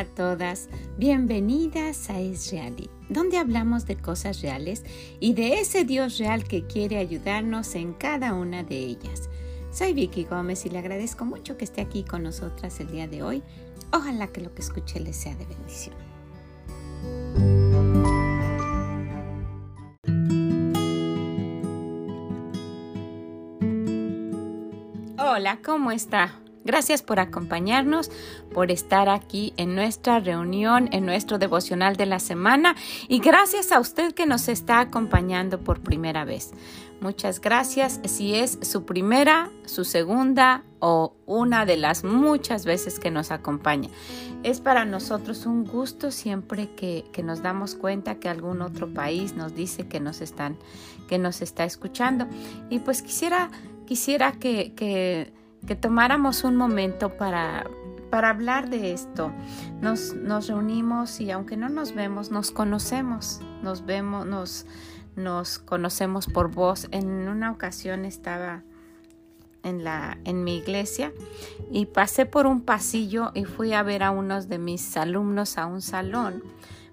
A todas, bienvenidas a Es donde hablamos de cosas reales y de ese Dios real que quiere ayudarnos en cada una de ellas. Soy Vicky Gómez y le agradezco mucho que esté aquí con nosotras el día de hoy. Ojalá que lo que escuche les sea de bendición. Hola, ¿cómo está? Gracias por acompañarnos, por estar aquí en nuestra reunión, en nuestro devocional de la semana y gracias a usted que nos está acompañando por primera vez. Muchas gracias si es su primera, su segunda o una de las muchas veces que nos acompaña. Es para nosotros un gusto siempre que, nos damos cuenta que algún otro país nos dice que nos están, que nos está escuchando. Y pues quisiera, quisiera que, que que tomáramos un momento para, para hablar de esto. Nos, nos, reunimos y aunque no nos vemos, nos conocemos, nos vemos, nos, nos conocemos por voz. En una ocasión estaba en, la, en mi iglesia y pasé por un pasillo y fui a ver a unos de mis alumnos a un salón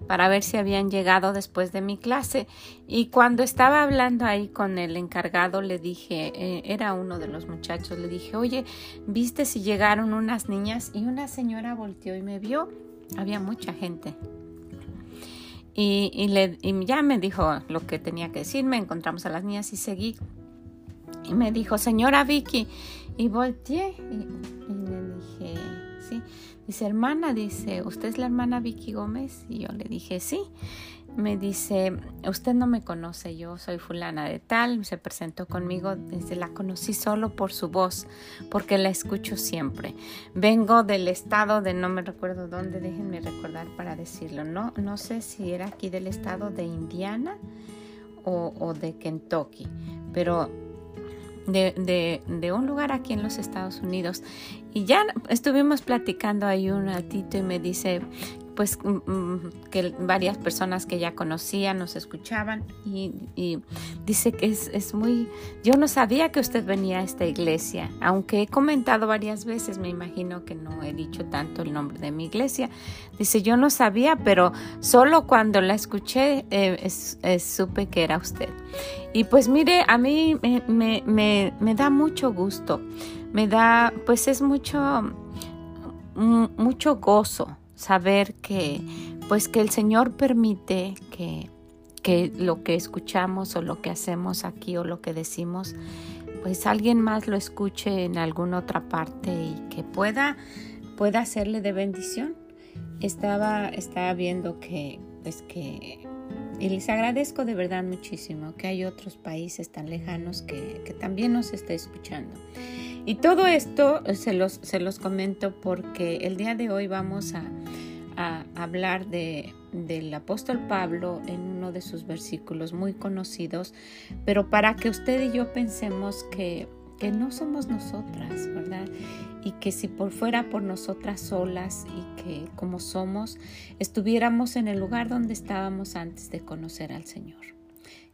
para ver si habían llegado después de mi clase. Y cuando estaba hablando ahí con el encargado, le dije, eh, era uno de los muchachos, le dije, oye, ¿viste si llegaron unas niñas? Y una señora volteó y me vio. Había mucha gente. Y, y, le, y ya me dijo lo que tenía que decirme, encontramos a las niñas y seguí. Y me dijo, señora Vicky, y volteé y, le dije, sí. Dice, hermana, dice, ¿usted es la hermana Vicky Gómez? Y yo le dije, sí. Me dice, usted no me conoce, yo soy fulana de tal, se presentó conmigo, desde la conocí solo por su voz, porque la escucho siempre. Vengo del estado de, no me recuerdo dónde, déjenme recordar para decirlo, no, no sé si era aquí del estado de Indiana o, o de Kentucky, pero de, de, un lugar aquí en los Estados Unidos. Y ya estuvimos platicando ahí un ratito y me dice pues mm, mm, que varias personas que ya conocía nos escuchaban y, dice que es, es, muy, yo no sabía que usted venía a esta iglesia, aunque he comentado varias veces, me imagino que no he dicho tanto el nombre de mi iglesia, dice yo no sabía, pero solo cuando la escuché eh, supe que era usted. Y pues mire, a mí me, me, me da mucho gusto, me da, pues es mucho, mm, mucho gozo saber que pues que el Señor permite que, que lo que escuchamos o lo que hacemos aquí o lo que decimos pues alguien más lo escuche en alguna otra parte y que pueda pueda hacerle de bendición. Estaba estaba viendo que pues que y les agradezco de verdad muchísimo que hay otros países tan lejanos que, que también nos está escuchando. Y todo esto se los, se los comento porque el día de hoy vamos a, hablar de, del apóstol Pablo en uno de sus versículos muy conocidos, pero para que usted y yo pensemos que, que no somos nosotras, ¿verdad? Y que si por fuera por nosotras solas y que como somos, estuviéramos en el lugar donde estábamos antes de conocer al Señor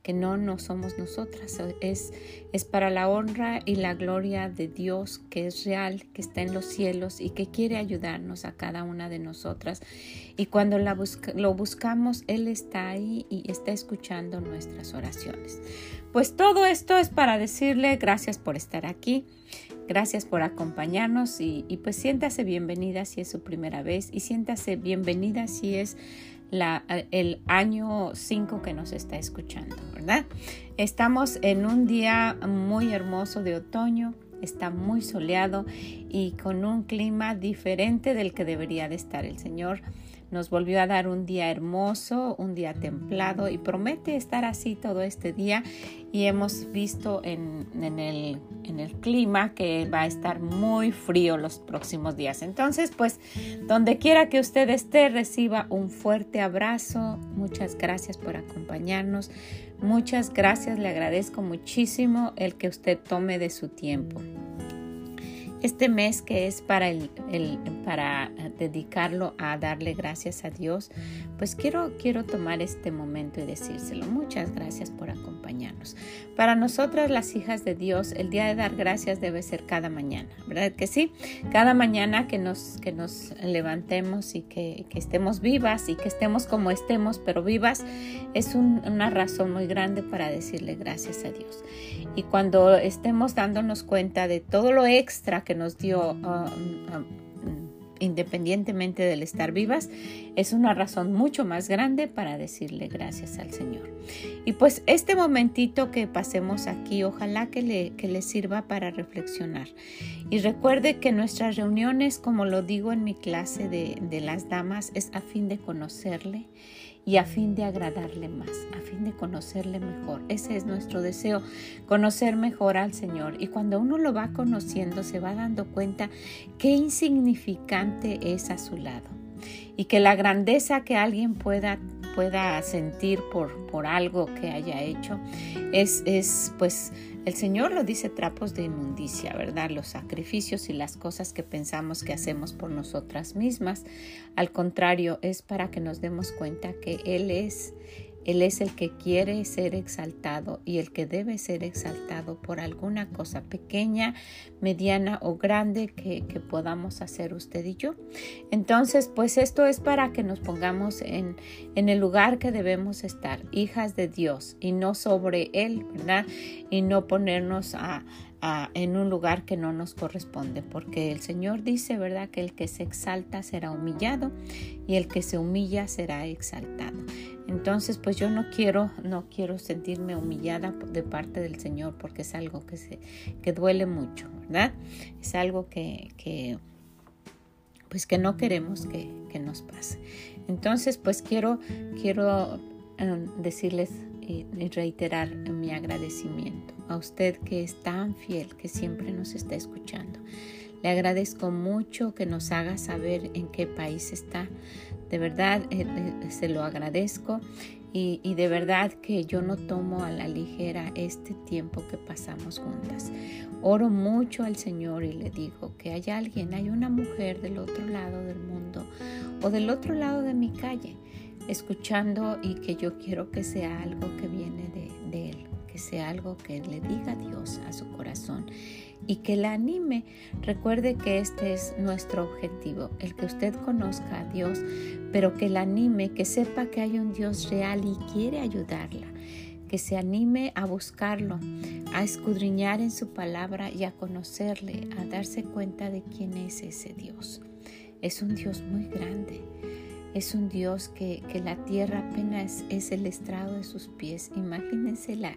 que no, no somos nosotras, es, es para la honra y la gloria de Dios que es real, que está en los cielos y que quiere ayudarnos a cada una de nosotras. Y cuando la lo buscamos, Él está ahí y está escuchando nuestras oraciones. Pues todo esto es para decirle gracias por estar aquí. Gracias por acompañarnos y, y pues siéntase bienvenida si es su primera vez y siéntase bienvenida si es el año 5 que nos está escuchando, ¿verdad? Estamos en un día muy hermoso de otoño, está muy soleado y con un clima diferente del que debería de estar el Señor nos volvió a dar un día hermoso, un día templado y promete estar así todo este día. Y hemos visto en, el, clima que va a estar muy frío los próximos días. Entonces, pues, donde quiera que usted esté, reciba un fuerte abrazo. Muchas gracias por acompañarnos. Muchas gracias, le agradezco muchísimo el que usted tome de su tiempo. Este mes que es para, el, para dedicarlo a darle gracias a Dios, pues quiero, quiero tomar este momento y decírselo. Muchas gracias por acompañarnos. Para nosotras las hijas de Dios, el día de dar gracias debe ser cada mañana, ¿verdad que sí? Cada mañana que nos, que nos levantemos y que, estemos vivas y que estemos como estemos, pero vivas, es una razón muy grande para decirle gracias a Dios. Y cuando estemos dándonos cuenta de todo lo extra que nos dio um, um, independientemente del estar vivas, es una razón mucho más grande para decirle gracias al Señor. Y pues este momentito que pasemos aquí, ojalá que le, que sirva para reflexionar. Y recuerde que nuestras reuniones, como lo digo en mi clase de, de las damas, es a fin de conocerle y a fin de agradarle más, a fin de conocerle mejor. Ese es nuestro deseo, conocer mejor al Señor. Y cuando uno lo va conociendo, se va dando cuenta qué insignificante es a su lado. Y que la grandeza que alguien pueda, pueda sentir por, por algo que haya hecho es, es pues el Señor lo dice trapos de inmundicia, ¿verdad? Los sacrificios y las cosas que pensamos que hacemos por nosotras mismas. Al contrario, es para que nos demos cuenta que Él es él es el que quiere ser exaltado y el que debe ser exaltado por alguna cosa pequeña, mediana o grande que, podamos hacer usted y yo. Entonces, pues esto es para que nos pongamos en, el lugar que debemos estar, hijas de Dios y no sobre Él, ¿verdad? Y no ponernos a, en un lugar que no nos corresponde, porque el Señor dice, ¿verdad?, que el que se exalta será humillado y el que se humilla será exaltado. Entonces, pues yo no quiero, no quiero sentirme humillada de parte del Señor porque es algo que, se, que duele mucho, ¿verdad? Es algo que, que pues que no queremos que, que, nos pase. Entonces, pues quiero, quiero em, decirles y, reiterar mi agradecimiento a usted que es tan fiel, que siempre nos está escuchando. Le agradezco mucho que nos haga saber en qué país está. De verdad, eh, eh, se lo agradezco y, y, de verdad que yo no tomo a la ligera este tiempo que pasamos juntas. Oro mucho al Señor y le digo que hay alguien, hay una mujer del otro lado del mundo o del otro lado de mi calle escuchando y que yo quiero que sea algo que viene de, Él, que sea algo que le diga Dios a su corazón y que la anime. Recuerde que este es nuestro objetivo, el que usted conozca a Dios, pero que la anime, que sepa que hay un Dios real y quiere ayudarla que se anime a buscarlo, a escudriñar en su palabra y a conocerle, a darse cuenta de quién es ese Dios. Es un Dios muy grande, es un Dios que, la tierra apenas es el estrado de sus pies. Imagínense la,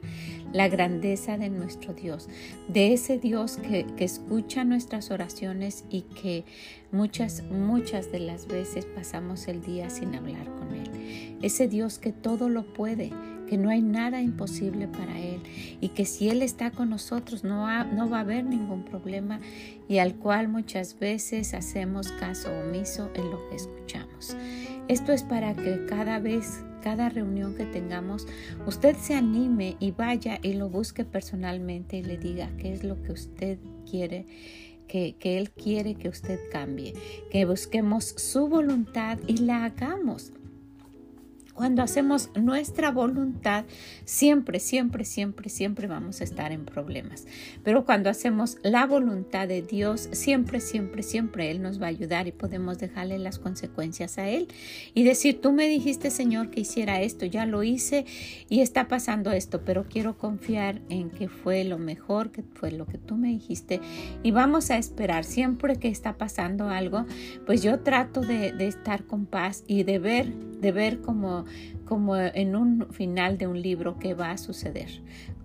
la grandeza de nuestro Dios, de ese Dios que, que escucha nuestras oraciones y que muchas, muchas de las veces pasamos el día sin hablar con Él. Ese Dios que todo lo puede, que no hay nada imposible para Él y que si Él está con nosotros no, no va a haber ningún problema y al cual muchas veces hacemos caso omiso en lo que escuchamos. Esto es para que cada vez, cada reunión que tengamos, usted se anime y vaya y lo busque personalmente y le diga qué es lo que usted quiere. Que, que Él quiere que usted cambie, que busquemos su voluntad y la hagamos. Cuando hacemos nuestra voluntad, siempre, siempre, siempre, siempre vamos a estar en problemas. Pero cuando hacemos la voluntad de Dios, siempre, siempre, siempre Él nos va a ayudar y podemos dejarle las consecuencias a Él y decir, tú me dijiste, Señor, que hiciera esto, ya lo hice y está pasando esto, pero quiero confiar en que fue lo mejor, que fue lo que tú me dijiste y vamos a esperar. Siempre que está pasando algo, pues yo trato de, de estar con paz y de ver, de ver como como en un final de un libro que va a suceder,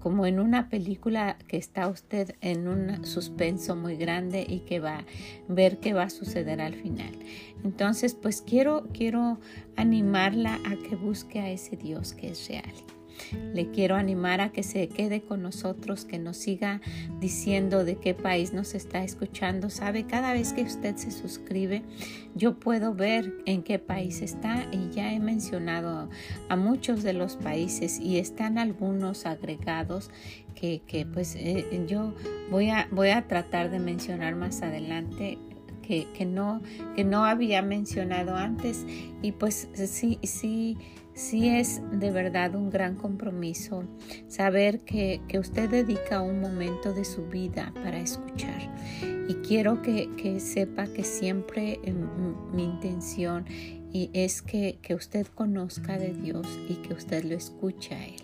como en una película que está usted en un suspenso muy grande y que va a ver qué va a suceder al final. Entonces, pues quiero quiero animarla a que busque a ese Dios que es real. Le quiero animar a que se quede con nosotros, que nos siga diciendo de qué país nos está escuchando. Sabe, cada vez que usted se suscribe, yo puedo ver en qué país está y ya he mencionado a muchos de los países y están algunos agregados que, pues eh, yo voy a, voy a tratar de mencionar más adelante que, que, no, que no había mencionado antes. Y pues sí, sí, sí es de verdad un gran compromiso saber que, que usted dedica un momento de su vida para escuchar. Y quiero que, que sepa que siempre mi intención y es que, que usted conozca de Dios y que usted lo escuche a Él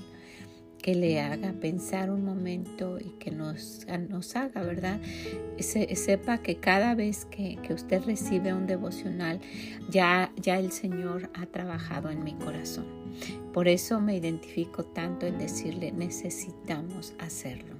que le haga pensar un momento y que nos, nos haga, ¿verdad? sepa que cada vez que, usted recibe un devocional, ya, ya el Señor ha trabajado en mi corazón. Por eso me identifico tanto en decirle, necesitamos hacerlo.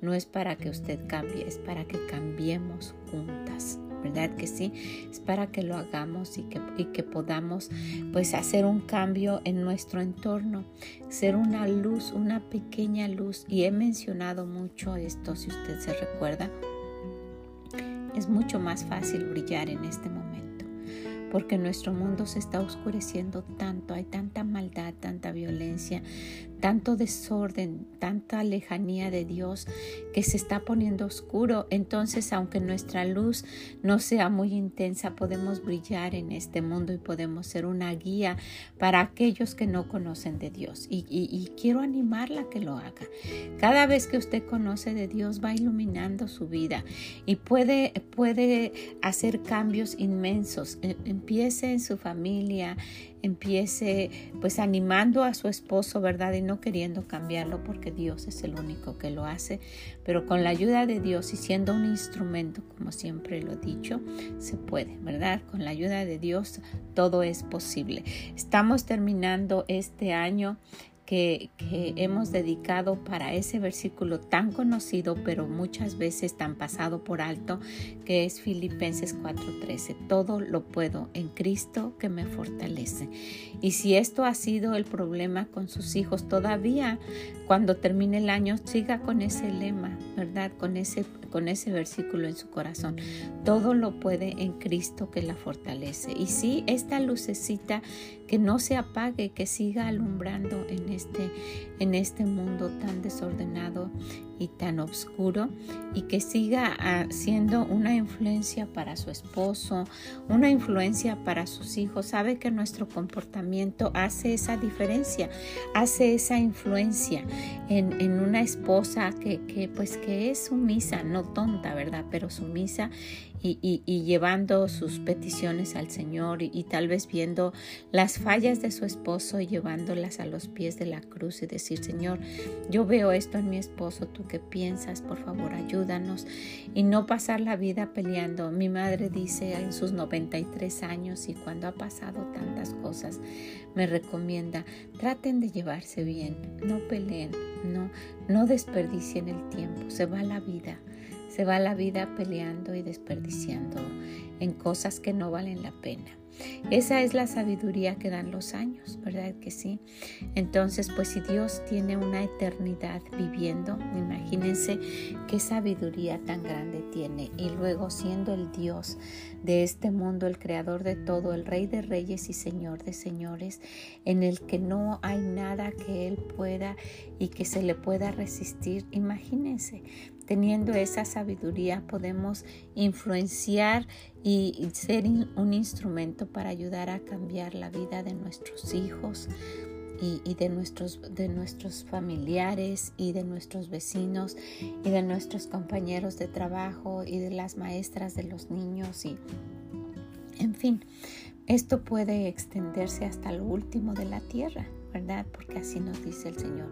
No es para que usted cambie, es para que cambiemos juntas. ¿Verdad que sí? Es para que lo hagamos y que, y que podamos pues hacer un cambio en nuestro entorno, ser una luz, una pequeña luz. Y he mencionado mucho esto, si usted se recuerda, es mucho más fácil brillar en este momento, porque nuestro mundo se está oscureciendo tanto, hay tanta maldad, tanta violencia, tanto desorden, tanta lejanía de Dios que se está poniendo oscuro. Entonces, aunque nuestra luz no sea muy intensa, podemos brillar en este mundo y podemos ser una guía para aquellos que no conocen de Dios. Y, quiero animarla a que lo haga. Cada vez que usted conoce de Dios, va iluminando su vida y puede, puede hacer cambios inmensos. E, empiece en su familia, empiece pues animando a su esposo, ¿verdad? Y no queriendo cambiarlo porque Dios es el único que lo hace, pero con la ayuda de Dios y siendo un instrumento, como siempre lo he dicho, se puede, ¿verdad? Con la ayuda de Dios todo es posible. Estamos terminando este año que, hemos dedicado para ese versículo tan conocido, pero muchas veces tan pasado por alto, que es Filipenses 4:13. Todo lo puedo en Cristo que me fortalece. Y si esto ha sido el problema con sus hijos, todavía cuando termine el año, siga con ese lema, ¿verdad? Con ese con ese versículo en su corazón. Todo lo puede en Cristo que la fortalece. Y sí, esta lucecita que no se apague, que siga alumbrando en este, en este mundo tan desordenado tan oscuro y que siga ah, siendo una influencia para su esposo, una influencia para sus hijos. Sabe que nuestro comportamiento hace esa diferencia, hace esa influencia en, en una esposa que, que, pues que es sumisa, no tonta, ¿verdad? Pero sumisa y, llevando sus peticiones al Señor y, tal vez viendo las fallas de su esposo y llevándolas a los pies de la cruz y decir, Señor, yo veo esto en mi esposo, tú qué piensas, por favor, ayúdanos y no pasar la vida peleando. Mi madre dice en sus 93 años y cuando ha pasado tantas cosas, me recomienda, traten de llevarse bien, no peleen, no, no desperdicien el tiempo, se va la vida. Se va la vida peleando y desperdiciando en cosas que no valen la pena. Esa es la sabiduría que dan los años, ¿verdad que sí? Entonces, pues si Dios tiene una eternidad viviendo, imagínense qué sabiduría tan grande tiene. Y luego siendo el Dios de este mundo, el creador de todo, el rey de reyes y señor de señores, en el que no hay nada que Él pueda y que se le pueda resistir, imagínense. Teniendo esa sabiduría podemos influenciar y ser un instrumento para ayudar a cambiar la vida de nuestros hijos y, de, nuestros, de nuestros familiares y de nuestros vecinos y de nuestros compañeros de trabajo y de las maestras de los niños y en fin, esto puede extenderse hasta lo último de la tierra. ¿Verdad? Porque así nos dice el Señor.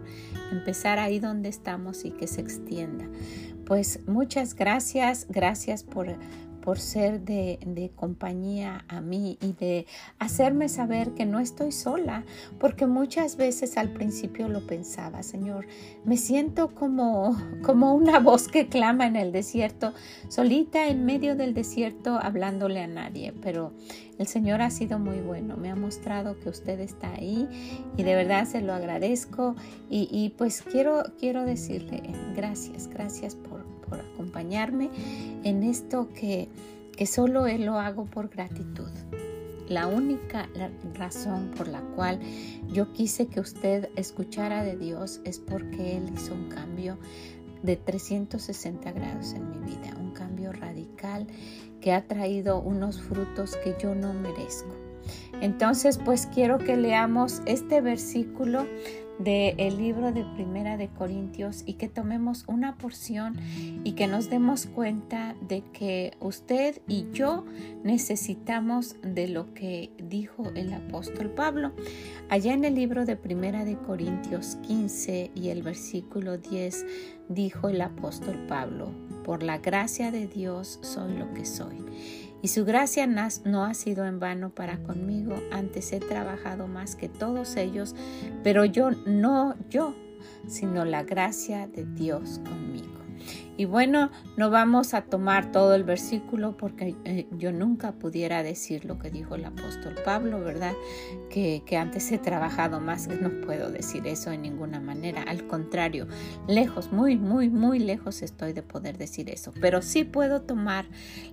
Empezar ahí donde estamos y que se extienda. Pues muchas gracias, gracias por, por ser de, compañía a mí y de hacerme saber que no estoy sola, porque muchas veces al principio lo pensaba, Señor, me siento como, como una voz que clama en el desierto, solita en medio del desierto hablándole a nadie, pero el Señor ha sido muy bueno, me ha mostrado que usted está ahí y de verdad se lo agradezco y, y pues quiero, quiero decirle gracias, gracias por, por acompañarme en esto que, que solo Él lo hago por gratitud. La única razón por la cual yo quise que usted escuchara de Dios es porque Él hizo un cambio de 360 grados en mi vida, un cambio radical que ha traído unos frutos que yo no merezco. Entonces, pues quiero que leamos este versículo del libro de Primera de Corintios y que tomemos una porción y que nos demos cuenta de que usted y yo necesitamos de lo que dijo el apóstol Pablo. Allá en el libro de Primera de Corintios 15 y el versículo 10 dijo el apóstol Pablo, por la gracia de Dios soy lo que soy y su gracia no ha sido en vano para conmigo, antes he trabajado más que todos ellos, pero yo no yo, sino la gracia de Dios conmigo. Y bueno, no vamos a tomar todo el versículo porque eh, yo nunca pudiera decir lo que dijo el apóstol Pablo, ¿verdad? Que, que, antes he trabajado más, no puedo decir eso en ninguna manera. Al contrario, lejos, muy, muy, muy lejos estoy de poder decir eso. Pero sí puedo tomar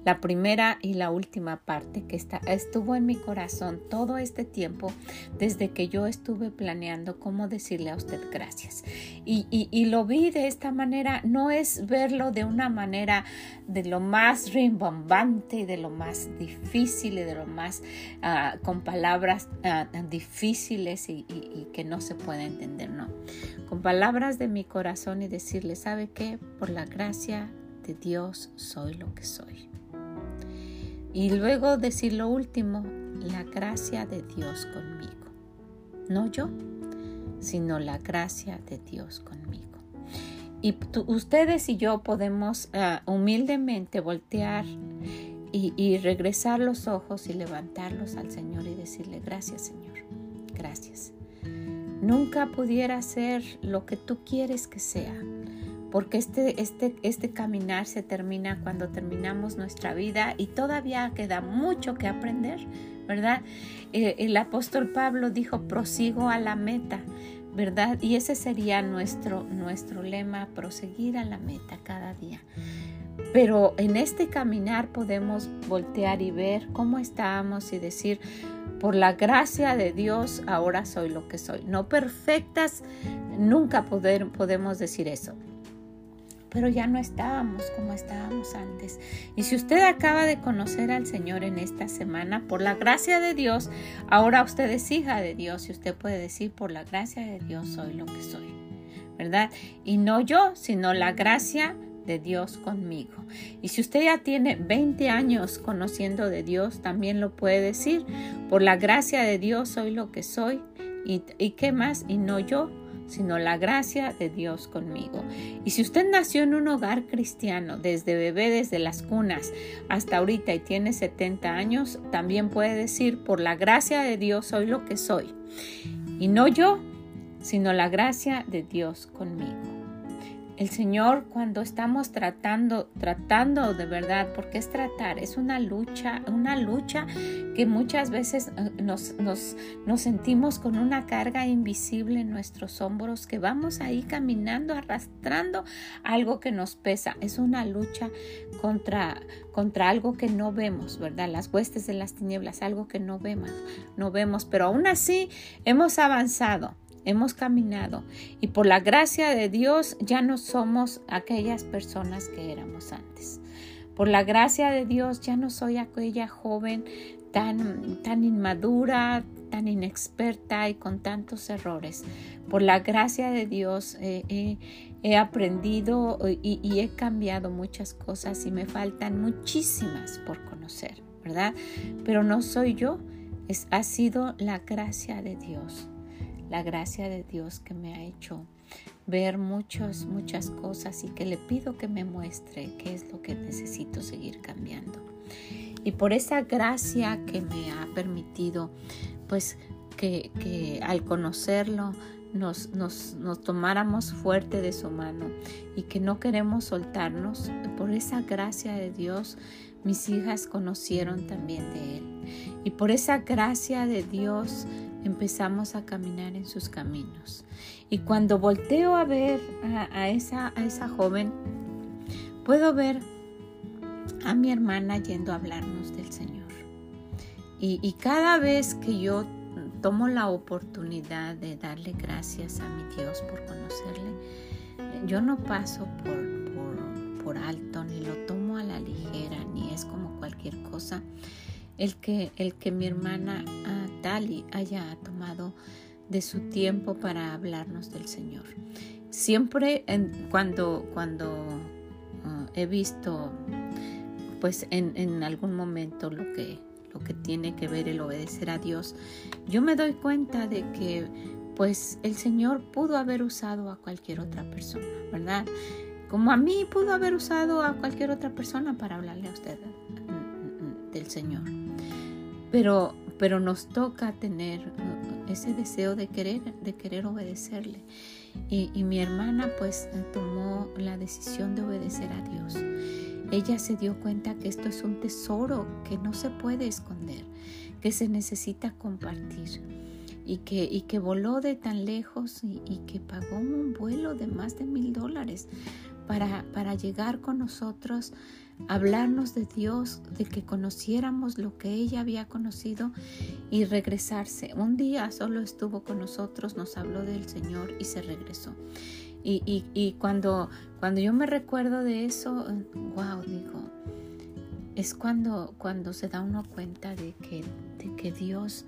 la primera y la última parte que está, estuvo en mi corazón todo este tiempo desde que yo estuve planeando cómo decirle a usted gracias. Y, y, y lo vi de esta manera, no es verlo de una manera de lo más rimbombante, de lo más difícil y de lo más ah, con palabras ah, difíciles y, que no se puede entender, no. Con palabras de mi corazón y decirle, ¿sabe qué? Por la gracia de Dios soy lo que soy. Y luego decir lo último, la gracia de Dios conmigo. No yo, sino la gracia de Dios conmigo. Y ustedes y yo podemos ah, humildemente voltear y, regresar los ojos y levantarlos al Señor y decirle, gracias Señor, gracias. Nunca pudiera ser lo que tú quieres que sea, porque este, este, este caminar se termina cuando terminamos nuestra vida y todavía queda mucho que aprender, ¿verdad? Eh, el apóstol Pablo dijo, prosigo a la meta. Y ese sería nuestro, nuestro lema, proseguir a la meta cada día. Pero en este caminar podemos voltear y ver cómo estábamos y decir, por la gracia de Dios ahora soy lo que soy. No perfectas, nunca poder, podemos decir eso pero ya no estábamos como estábamos antes. Y si usted acaba de conocer al Señor en esta semana, por la gracia de Dios, ahora usted es hija de Dios y usted puede decir, por la gracia de Dios soy lo que soy, ¿verdad? Y no yo, sino la gracia de Dios conmigo. Y si usted ya tiene 20 años conociendo de Dios, también lo puede decir, por la gracia de Dios soy lo que soy. ¿Y, y qué más? Y no yo, sino la gracia de Dios conmigo. Y si usted nació en un hogar cristiano, desde bebé, desde las cunas hasta ahorita y tiene 70 años, también puede decir, por la gracia de Dios soy lo que soy. Y no yo, sino la gracia de Dios conmigo el Señor cuando estamos tratando, tratando de verdad, porque es tratar, es una lucha, una lucha que muchas veces eh, nos, nos, nos sentimos con una carga invisible en nuestros hombros, que vamos ahí caminando, arrastrando algo que nos pesa. Es una lucha contra, contra algo que no vemos, ¿verdad? Las huestes de las tinieblas, algo que no vemos, no vemos, pero aún así hemos avanzado hemos caminado y por la gracia de Dios ya no somos aquellas personas que éramos antes. Por la gracia de Dios ya no soy aquella joven tan, tan inmadura, tan inexperta y con tantos errores. Por la gracia de Dios he aprendido y, y he cambiado muchas cosas y me faltan muchísimas por conocer, ¿verdad? Pero no soy yo, es, ha sido la gracia de Dios la gracia de Dios que me ha hecho ver muchas, muchas cosas y que le pido que me muestre qué es lo que necesito seguir cambiando. Y por esa gracia que me ha permitido, pues que, que al conocerlo nos, nos, nos, tomáramos fuerte de su mano y que no queremos soltarnos, por esa gracia de Dios, mis hijas conocieron también de Él. Y por esa gracia de Dios empezamos a caminar en sus caminos. Y cuando volteo a ver a, esa, a esa joven, puedo ver a mi hermana yendo a hablarnos del Señor. Y, y, cada vez que yo tomo la oportunidad de darle gracias a mi Dios por conocerle, yo no paso por, por, por alto, ni lo tomo a la ligera, ni es como cualquier cosa el que, el que mi hermana uh, Tali haya tomado de su tiempo para hablarnos del Señor. Siempre cuando, cuando ah, he visto pues en, en, algún momento lo que, lo que tiene que ver el obedecer a Dios, yo me doy cuenta de que pues el Señor pudo haber usado a cualquier otra persona, ¿verdad? Como a mí pudo haber usado a cualquier otra persona para hablarle a usted mm, mm, del Señor. Pero, pero nos toca tener uh, ese deseo de querer, de querer obedecerle. Y, y, mi hermana pues tomó la decisión de obedecer a Dios. Ella se dio cuenta que esto es un tesoro que no se puede esconder, que se necesita compartir y que, y que voló de tan lejos y, y que pagó un vuelo de más de mil dólares para, para llegar con nosotros hablarnos de Dios, de que conociéramos lo que ella había conocido y regresarse. Un día solo estuvo con nosotros, nos habló del Señor y se regresó. Y, y, cuando, cuando yo me recuerdo de eso, wow, digo, es cuando, cuando se da uno cuenta de que, de que Dios,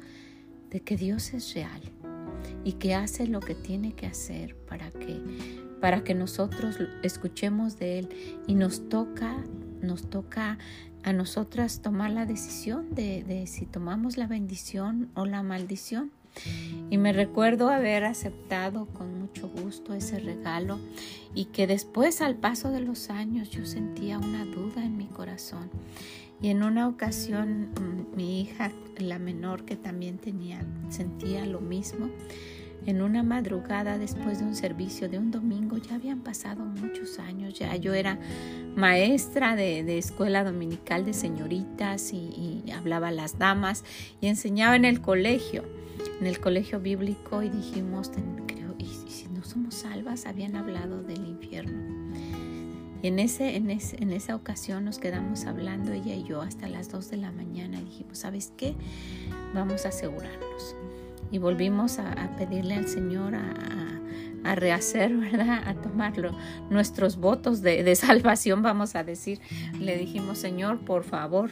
de que Dios es real y que hace lo que tiene que hacer para que, para que nosotros escuchemos de Él y nos toca nos toca a nosotras tomar la decisión de, si tomamos la bendición o la maldición. Y me recuerdo haber aceptado con mucho gusto ese regalo y que después al paso de los años yo sentía una duda en mi corazón. Y en una ocasión mm, mi hija, la menor que también tenía, sentía lo mismo. En una madrugada después de un servicio de un domingo, ya habían pasado muchos años, ya yo era maestra de, escuela dominical de señoritas y, hablaba a las damas y enseñaba en el colegio, en el colegio bíblico y dijimos, y, si no somos salvas, habían hablado del infierno. Y en, ese, en, en esa ocasión nos quedamos hablando ella y yo hasta las 2 de la mañana dijimos, ¿sabes qué? Vamos a asegurarnos y volvimos a, pedirle al Señor a, rehacer, ¿verdad? A tomarlo. Nuestros votos de, salvación, vamos a decir. Le dijimos, Señor, por favor,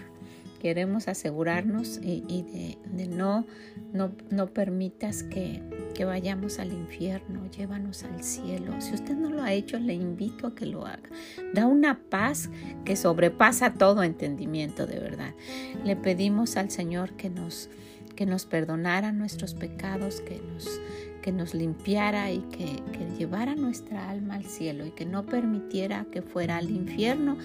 queremos asegurarnos y, de, no, no, no, permitas que, que, vayamos al infierno, llévanos al cielo. Si usted no lo ha hecho, le invito a que lo haga. Da una paz que sobrepasa todo entendimiento, de verdad. Le pedimos al Señor que nos que nos perdonara nuestros pecados, que nos, que nos limpiara y que, llevara nuestra alma al cielo y que no permitiera que fuera al infierno.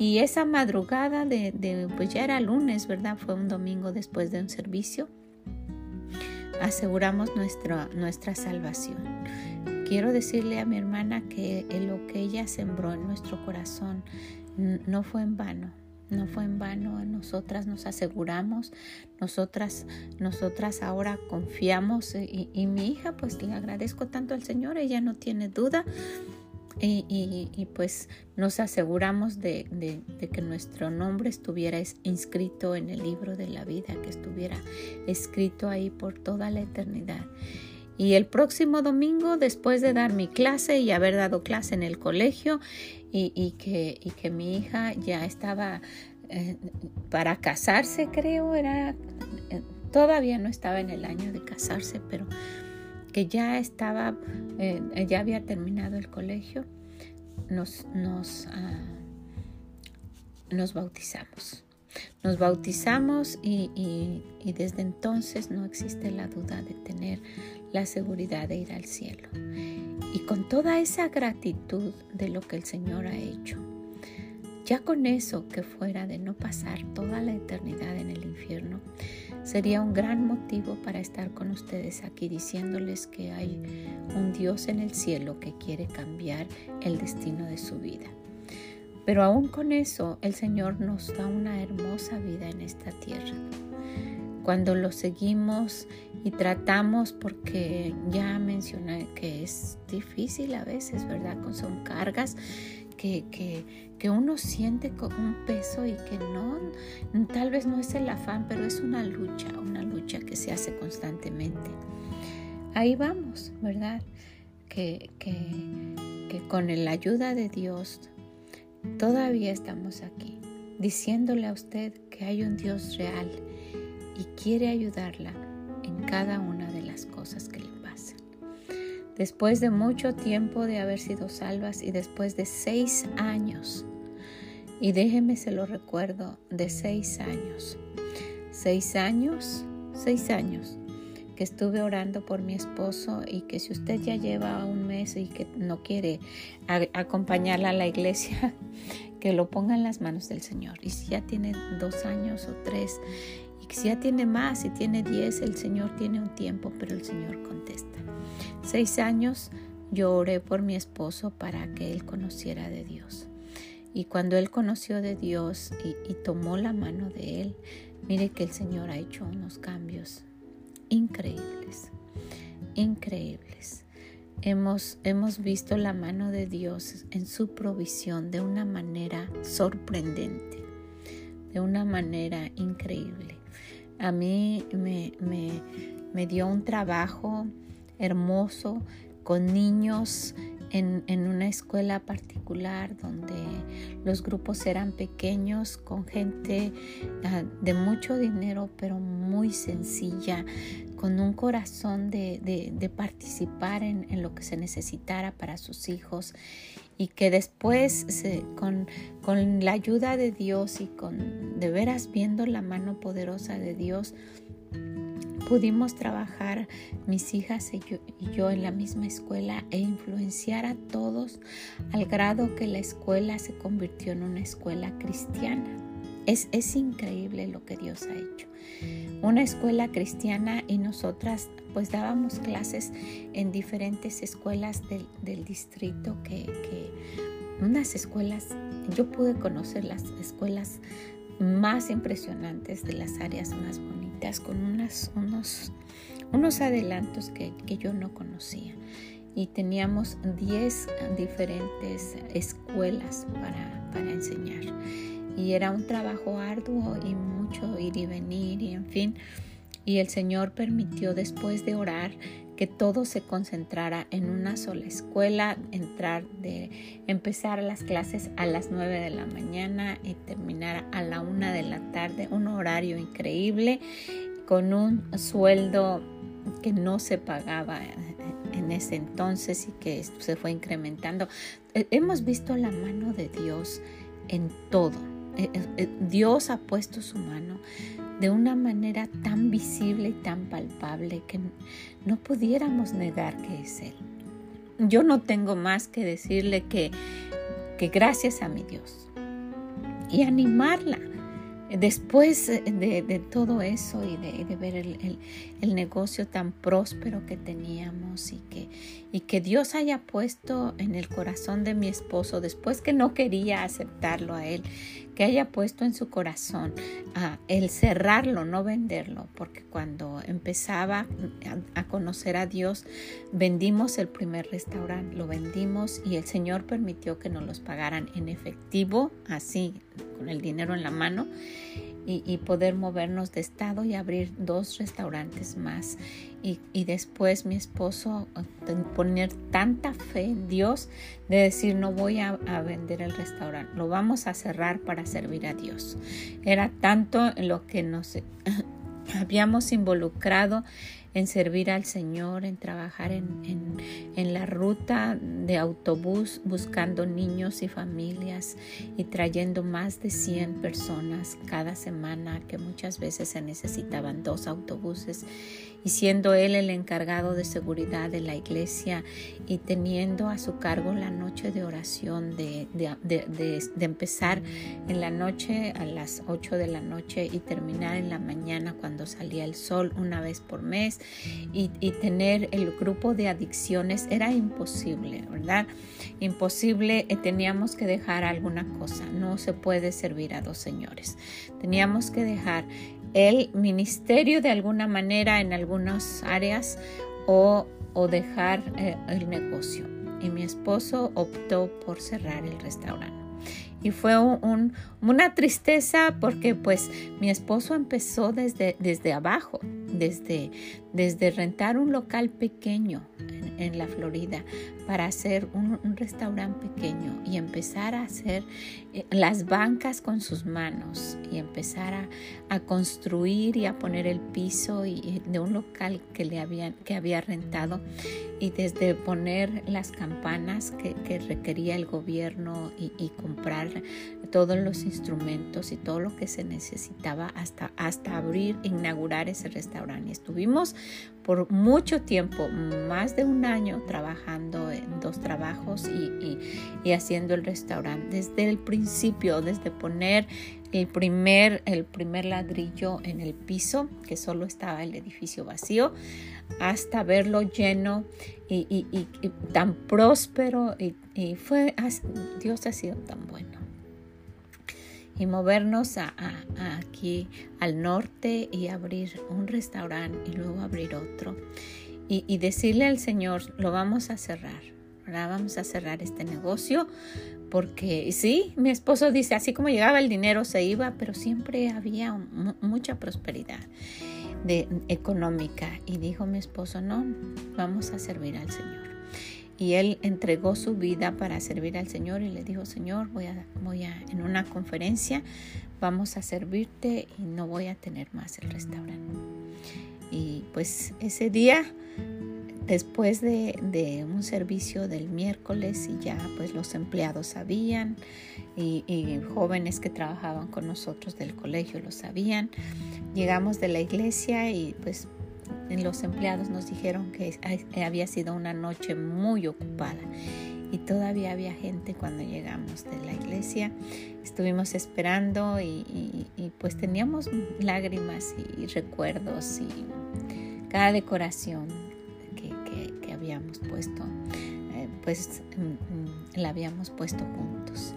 Y esa madrugada de, pues ya era lunes, ¿verdad? Fue un domingo después de un servicio. Aseguramos nuestra, nuestra salvación. Quiero decirle a mi hermana que lo que ella sembró en nuestro corazón no fue en vano no fue en vano, nosotras nos aseguramos, nosotras, nosotras ahora confiamos y, mi hija pues le agradezco tanto al Señor, ella no tiene duda y, pues nos aseguramos de, de, que nuestro nombre estuviera inscrito en el libro de la vida, que estuviera escrito ahí por toda la eternidad. Y el próximo domingo, después de dar mi clase y haber dado clase en el colegio y, que, mi hija ya estaba eh, para casarse, creo, era, eh, todavía no estaba en el año de casarse, pero que ya estaba, eh, ya había terminado el colegio, nos, nos, ah, nos bautizamos. Nos bautizamos y, desde entonces no existe la duda de tener la seguridad de ir al cielo. Y con toda esa gratitud de lo que el Señor ha hecho, ya con eso que fuera de no pasar toda la eternidad en el infierno, sería un gran motivo para estar con ustedes aquí diciéndoles que hay un Dios en el cielo que quiere cambiar el destino de su vida. Pero aún con eso, el Señor nos da una hermosa vida en esta tierra. Cuando lo seguimos y tratamos, porque ya mencioné que es difícil a veces, ¿verdad? Son cargas que, que, uno siente con un peso y que no, tal vez no es el afán, pero es una lucha, una lucha que se hace constantemente. Ahí vamos, ¿verdad? Que, que, que con la ayuda de Dios todavía estamos aquí, diciéndole a usted que hay un Dios real y quiere ayudarla en cada una de las cosas que le pasan. Después de mucho tiempo de haber sido salvas y después de seis años, y déjeme se lo recuerdo, de seis años, seis años, seis años que estuve orando por mi esposo y que si usted ya lleva un mes y que no quiere acompañarla a la iglesia, que lo ponga en las manos del Señor. Y si ya tiene dos años o tres, y si ya tiene más, si tiene diez, el Señor tiene un tiempo, pero el Señor contesta. Seis años yo oré por mi esposo para que él conociera de Dios. Y cuando él conoció de Dios y, y tomó la mano de él, mire que el Señor ha hecho unos cambios increíbles, increíbles. Hemos, hemos visto la mano de Dios en su provisión de una manera sorprendente, de una manera increíble. A mí me, me, me dio un trabajo hermoso con niños en, en, una escuela particular donde los grupos eran pequeños, con gente uh, de mucho dinero, pero muy sencilla, con un corazón de, de, participar en, en, lo que se necesitara para sus hijos y que después con, con la ayuda de Dios y con de veras viendo la mano poderosa de Dios, pudimos trabajar mis hijas y yo, en la misma escuela e influenciar a todos al grado que la escuela se convirtió en una escuela cristiana. Es, es increíble lo que Dios ha hecho. Una escuela cristiana y nosotras pues dábamos clases en diferentes escuelas del, del distrito que, que unas escuelas, yo pude conocer las escuelas más impresionantes de las áreas más bonitas con unas, unos, unos adelantos que, que yo no conocía. Y teníamos 10 diferentes escuelas para, para enseñar. Y era un trabajo arduo y mucho ir y venir y en fin. Y el Señor permitió después de orar que todo se concentrara en una sola escuela, entrar de empezar las clases a las 9 de la mañana y terminar a la 1 de la tarde, un horario increíble con un sueldo que no se pagaba en ese entonces y que se fue incrementando. Eh, hemos visto la mano de Dios en todo. Eh, eh, Dios ha puesto su mano de una manera tan visible y tan palpable que no pudiéramos negar que es Él. Yo no tengo más que decirle que, que gracias a mi Dios y animarla después de, todo eso y de, ver el, negocio tan próspero que teníamos y que, y que Dios haya puesto en el corazón de mi esposo, después que no quería aceptarlo a él, que haya puesto en su corazón a el cerrarlo, no venderlo, porque cuando empezaba a, conocer a Dios, vendimos el primer restaurante, lo vendimos y el Señor permitió que nos los pagaran en efectivo, así, con el dinero en la mano y, poder movernos de estado y abrir dos restaurantes más. Y, después mi esposo eh, poner tanta fe en Dios de decir no voy a, a, vender el restaurante, lo vamos a cerrar para servir a Dios. Era tanto lo que nos habíamos involucrado en servir al Señor, en trabajar en, en, la ruta de autobús buscando niños y familias y trayendo más de 100 personas cada semana, que muchas veces se necesitaban dos autobuses y siendo él el encargado de seguridad de la iglesia y teniendo a su cargo la noche de oración, de, empezar en la noche a las 8 de la noche y terminar en la mañana cuando salía el sol una vez por mes y, y tener el grupo de adicciones era imposible, ¿verdad? Imposible, eh, teníamos que dejar alguna cosa, no se puede servir a dos señores. Teníamos que dejar el ministerio de alguna manera en algunas áreas o, dejar eh, el negocio. Y mi esposo optó por cerrar el restaurante. Y fue una tristeza porque pues mi esposo empezó desde, desde abajo, desde, desde rentar un local pequeño en la Florida para hacer un, restaurante pequeño y empezar a hacer eh, las bancas con sus manos y empezar a, construir y a poner el piso y, de un local que le habían que había rentado y desde poner las campanas que, requería el gobierno y, y, comprar todos los instrumentos y todo lo que se necesitaba hasta, hasta abrir, inaugurar ese restaurante. Y estuvimos por mucho tiempo, más de un trabajando en dos trabajos y, haciendo el restaurante. Desde el principio, desde poner el primer, el primer ladrillo en el piso, que solo estaba el edificio vacío, hasta verlo lleno y, tan próspero. Y, fue, Dios ha sido tan bueno y movernos a, aquí al norte y abrir un restaurante y luego abrir otro y, decirle al Señor, lo vamos a cerrar, vamos a cerrar este negocio porque sí, mi esposo dice, así como llegaba el dinero se iba, pero siempre había mucha prosperidad de, económica y dijo mi esposo, no, vamos a servir al Señor. Y él entregó su vida para servir al Señor y le dijo, Señor, voy a, voy a, en una conferencia, vamos a servirte y no voy a tener más el restaurante. Y pues ese día, después de, un servicio del miércoles y ya pues los empleados sabían y, y jóvenes que trabajaban con nosotros del colegio lo sabían, llegamos de la iglesia y pues los empleados nos dijeron que había sido una noche muy ocupada y todavía había gente cuando llegamos de la iglesia. Estuvimos esperando y, pues teníamos lágrimas y recuerdos y cada decoración que, habíamos puesto, eh, pues mm, mm, la habíamos puesto juntos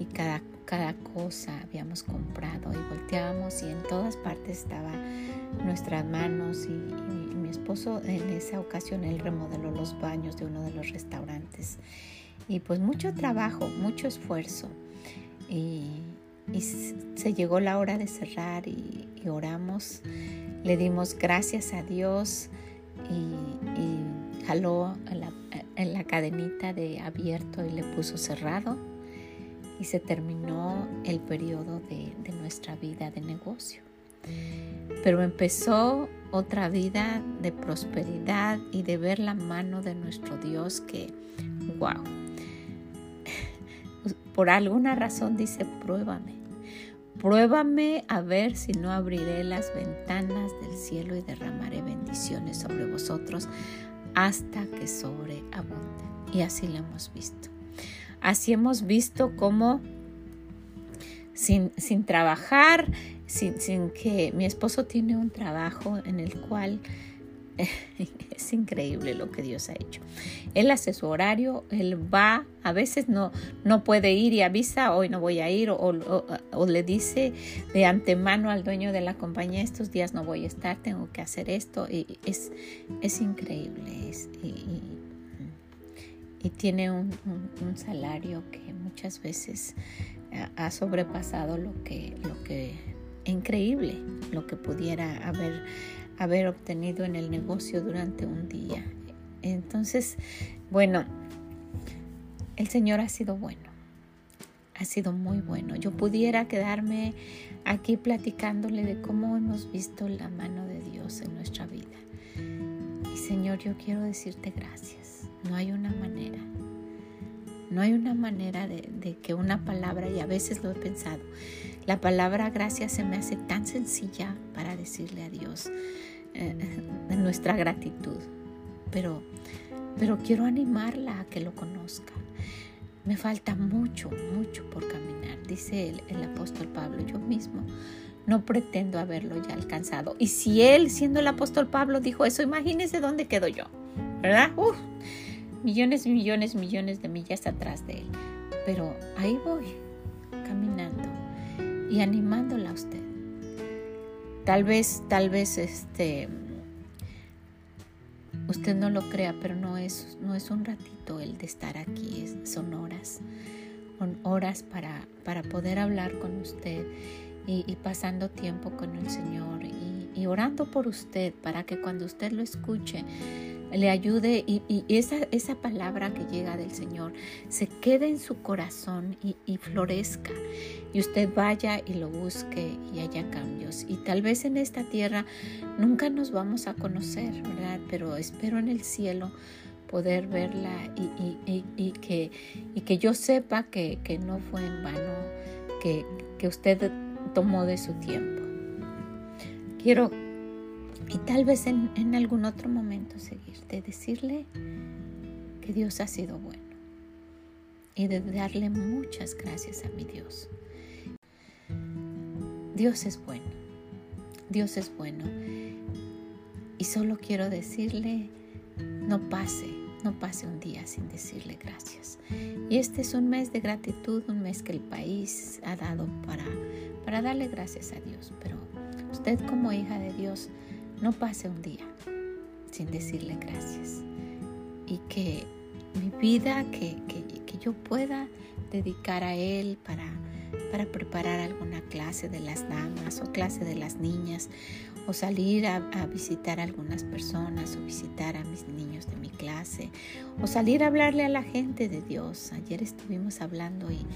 y cada, cada cosa habíamos comprado y volteábamos y en todas partes estaba nuestras manos y, mi esposo en esa ocasión él remodeló los baños de uno de los restaurantes. Y pues mucho trabajo, mucho esfuerzo. Y, se llegó la hora de cerrar y, oramos, le dimos gracias a Dios y, jaló en la cadenita de abierto y le puso cerrado. Y se terminó el periodo de nuestra vida de negocio. Pero empezó otra vida de prosperidad y de ver la mano de nuestro Dios que, wow, por alguna razón dice, pruébame. Pruébame a ver si no abriré las ventanas del cielo y derramaré bendiciones sobre vosotros hasta que sobreabunde. Y así lo hemos visto. Así hemos visto cómo sin, sin trabajar, sin, que mi esposo tiene un trabajo en el cual es increíble lo que Dios ha hecho. Él hace su horario, él va, a veces no, no puede ir y avisa, hoy no voy a ir, o, le dice de antemano al dueño de la compañía, estos días no voy a estar, tengo que hacer esto, y es, es increíble. y, tiene un, un salario que muchas veces ha sobrepasado lo que, lo que increíble, lo que pudiera haber, haber obtenido en el negocio durante un día. Entonces, bueno, el Señor ha sido bueno, ha sido muy bueno. Yo pudiera quedarme aquí platicándole de cómo hemos visto la mano de Dios en nuestra vida. Y Señor, yo quiero decirte gracias. No hay una manera no hay una manera de, que una palabra, y a veces lo he pensado, la palabra gracias se me hace tan sencilla para decirle a Dios. eh, nuestra gratitud, pero, pero quiero animarla a que lo conozca. Me falta mucho, mucho por caminar, dice el, el apóstol Pablo. Yo mismo no pretendo haberlo ya alcanzado. Y si él, siendo el apóstol Pablo, dijo eso, imagínese dónde quedo yo, ¿verdad? Millones, millones, millones de millas atrás de él. Pero ahí voy, caminando y animándola a usted. Tal vez, tal vez, este, usted no lo crea, pero no es, no es un ratito el de estar aquí, son horas, son horas para, para poder hablar con usted y, pasando tiempo con el Señor y, orando por usted para que cuando usted lo escuche le ayude y, esa, esa, palabra que llega del Señor se quede en su corazón y, florezca y usted vaya y lo busque y haya cambios. Y tal vez en esta tierra nunca nos vamos a conocer, ¿verdad? Pero espero en el cielo poder verla y, que, y que yo sepa que, que no fue en vano, que, que usted tomó de su tiempo. Quiero, y tal vez en, en algún otro momento seguir, de decirle que Dios ha sido bueno y de darle muchas gracias a mi Dios. Dios es bueno, Dios es bueno. Y solo quiero decirle, no pase, no pase un día sin decirle gracias. Y este es un mes de gratitud, un mes que el país ha dado para para darle gracias a Dios. Pero usted como hija de Dios, no pase un día sin decirle gracias. Y que mi vida, que, yo pueda dedicar a Él para, para preparar alguna clase de las damas o clase de las niñas o salir a, visitar a algunas personas o visitar a mis niños de mi clase o salir a hablarle a la gente de Dios. Ayer estuvimos hablando y,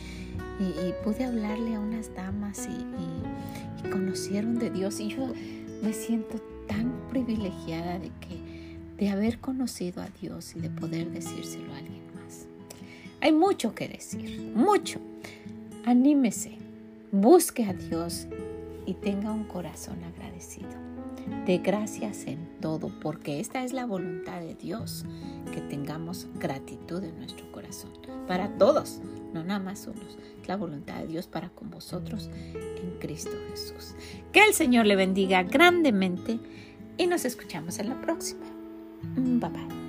pude hablarle a unas damas y, conocieron de Dios y yo me siento tan privilegiada de que de haber conocido a Dios y de poder decírselo a alguien más. Hay mucho que decir, mucho. Anímese, busque a Dios y tenga un corazón agradecido. De gracias en todo, porque esta es la voluntad de Dios, que tengamos gratitud en nuestro corazón. Para todos, no nada más unos. Es la voluntad de Dios para con vosotros en Cristo Jesús. Que el Señor le bendiga grandemente y nos escuchamos en la próxima. Bye bye.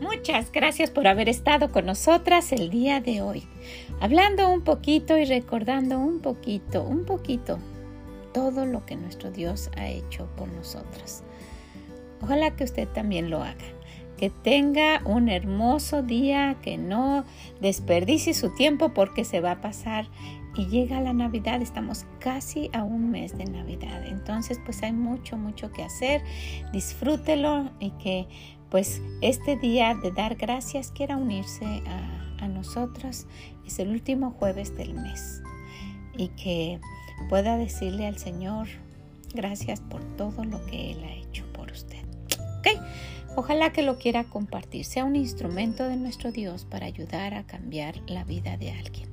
Muchas gracias por haber estado con nosotras el día de hoy, hablando un poquito y recordando un poquito, un poquito, todo lo que nuestro Dios ha hecho por nosotras. Ojalá que usted también lo haga, que tenga un hermoso día, que no desperdicie su tiempo porque se va a pasar y llega la Navidad, estamos casi a un mes de Navidad, entonces pues hay mucho, mucho que hacer, disfrútelo y que pues este día de dar gracias quiera unirse a, a nosotros. Es el último jueves del mes y que pueda decirle al Señor gracias por todo lo que Él ha hecho por usted. Ojalá que lo quiera compartir, sea un instrumento de nuestro Dios para ayudar a cambiar la vida de alguien.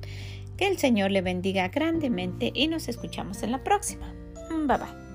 Que el Señor le bendiga grandemente y nos escuchamos en la próxima. Bye bye.